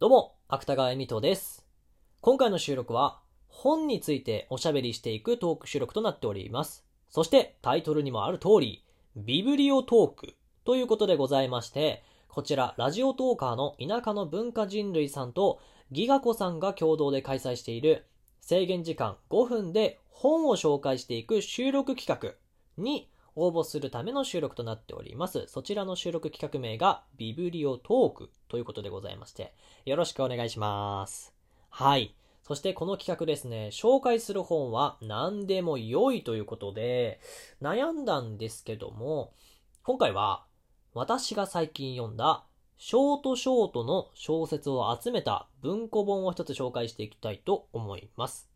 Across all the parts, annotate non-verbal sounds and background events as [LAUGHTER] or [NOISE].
どうも、芥川恵美斗です。今回の収録は、本についておしゃべりしていくトーク収録となっております。そして、タイトルにもある通り、ビブリオトークということでございまして、こちら、ラジオトーカーの田舎の文化人類さんと、ギガ子さんが共同で開催している、制限時間5分で本を紹介していく収録企画に応募するための収録となっております。そちらの収録企画名がビブリオトークということでございまして、よろしくお願いします。はい。そしてこの企画ですね、紹介する本は何でも良いということで、悩んだんですけども、今回は私が最近読んだショートショートの小説を集めた文庫本を一つ紹介していきたいと思います。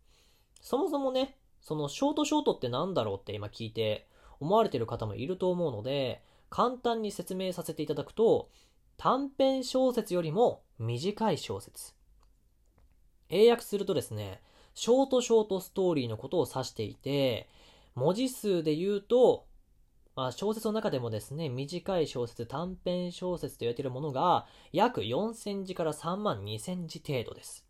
そもそもね、そのショートショートって何だろうって今聞いて思われてる方もいると思うので、簡単に説明させていただくと、短編小説よりも短い小説。英訳するとですね、ショートショートストーリーのことを指していて、文字数で言うと、まあ、小説の中でもですね、短い小説、短編小説と言われているものが、約4000字から3万2000字程度です。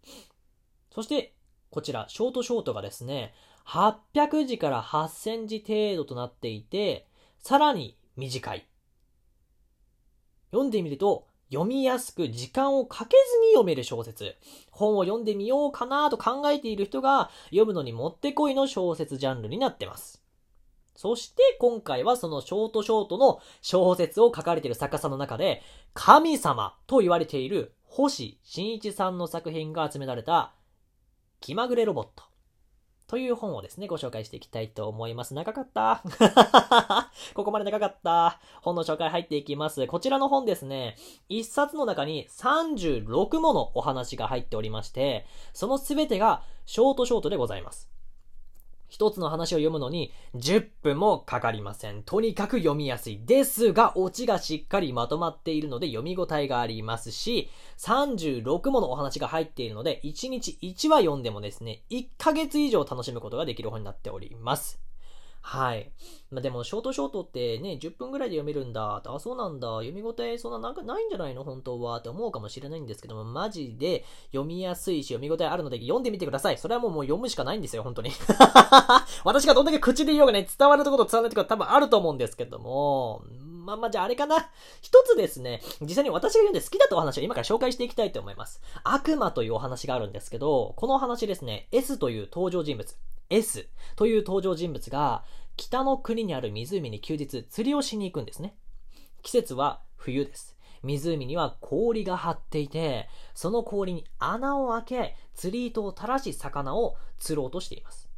そして、こちら、ショートショートがですね、800字から8000字程度となっていて、さらに短い。読んでみると、読みやすく時間をかけずに読める小説。本を読んでみようかなと考えている人が読むのにもってこいの小説ジャンルになってます。そして今回はそのショートショートの小説を書かれている作家さんの中で、神様と言われている星新一さんの作品が集められた気まぐれロボットという本をですね、ご紹介していきたいと思います。長かった。[LAUGHS] ここまで長かった。本の紹介入っていきます。こちらの本ですね、一冊の中に36ものお話が入っておりまして、そのすべてがショートショートでございます。一つの話を読むのに10分もかかりません。とにかく読みやすい。ですが、オチがしっかりまとまっているので読み応えがありますし、36ものお話が入っているので、1日1話読んでもですね、1ヶ月以上楽しむことができる本になっております。はい。まあ、でも、ショートショートってね、10分ぐらいで読めるんだ。あ、そうなんだ。読み応えそんななんかないんじゃないの？本当は。って思うかもしれないんですけども、マジで読みやすいし、読み応えあるので読んでみてください。それはもうもう読むしかないんですよ、本当に。[LAUGHS] 私がどんだけ口で言おうがね、伝わるところと伝わらないところ多分あると思うんですけども、まあまあじゃああれかな。一つですね、実際に私が読んで好きだったお話を今から紹介していきたいと思います。悪魔というお話があるんですけど、このお話ですね、S という登場人物、S という登場人物が、北の国にある湖に休日釣りをしに行くんですね。季節は冬です。湖には氷が張っていて、その氷に穴を開け、釣り糸を垂らし魚を釣ろうとしています。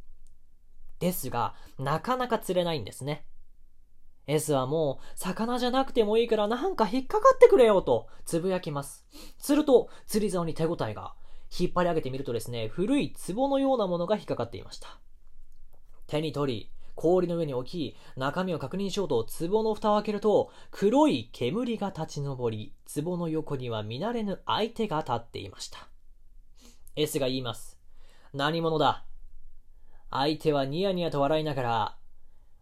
ですが、なかなか釣れないんですね。S はもう、魚じゃなくてもいいからなんか引っかかってくれよと、つぶやきます。すると、釣り竿に手応えが。引っ張り上げてみるとですね、古い壺のようなものが引っかかっていました。手に取り、氷の上に置き、中身を確認しようと壺の蓋を開けると、黒い煙が立ち上り、壺の横には見慣れぬ相手が立っていました。S が言います。何者だ？相手はニヤニヤと笑いながら、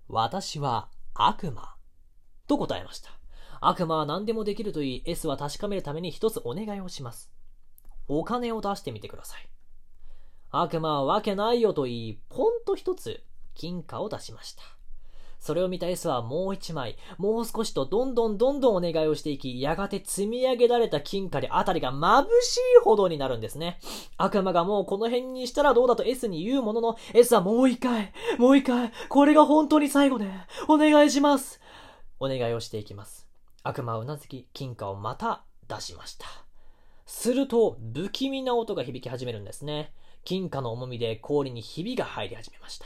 私は悪魔。と答えました。悪魔は何でもできると言い、S は確かめるために一つお願いをします。お金を出してみてください。悪魔はわけないよと言い、ポンと一つ金貨を出しました。それを見た S はもう一枚、もう少しとどんどんどんどんお願いをしていき、やがて積み上げられた金貨であたりが眩しいほどになるんですね。悪魔がもうこの辺にしたらどうだと S に言うものの、S はもう一回、もう一回、これが本当に最後で、お願いします。お願いをしていきます。悪魔はうなずき、金貨をまた出しました。すると、不気味な音が響き始めるんですね。金貨の重みで氷にひびが入り始めました。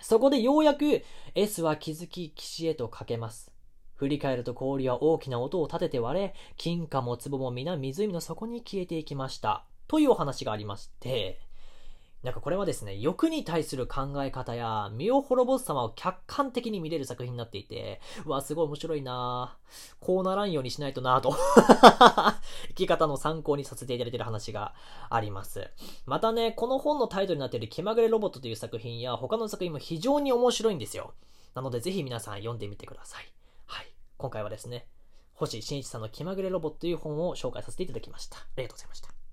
そこでようやく S は気づき岸へとかけます。振り返ると氷は大きな音を立てて割れ、金貨も壺も皆湖の底に消えていきました。というお話がありまして、なんかこれはですね、欲に対する考え方や、身を滅ぼす様を客観的に見れる作品になっていて、うわ、すごい面白いなこうならんようにしないとなと [LAUGHS] 生き方の参考にさせていただいている話があります。またね、この本のタイトルになっている気まぐれロボットという作品や他の作品も非常に面白いんですよ。なのでぜひ皆さん読んでみてください。はい。今回はですね、星新一さんの気まぐれロボットという本を紹介させていただきました。ありがとうございました。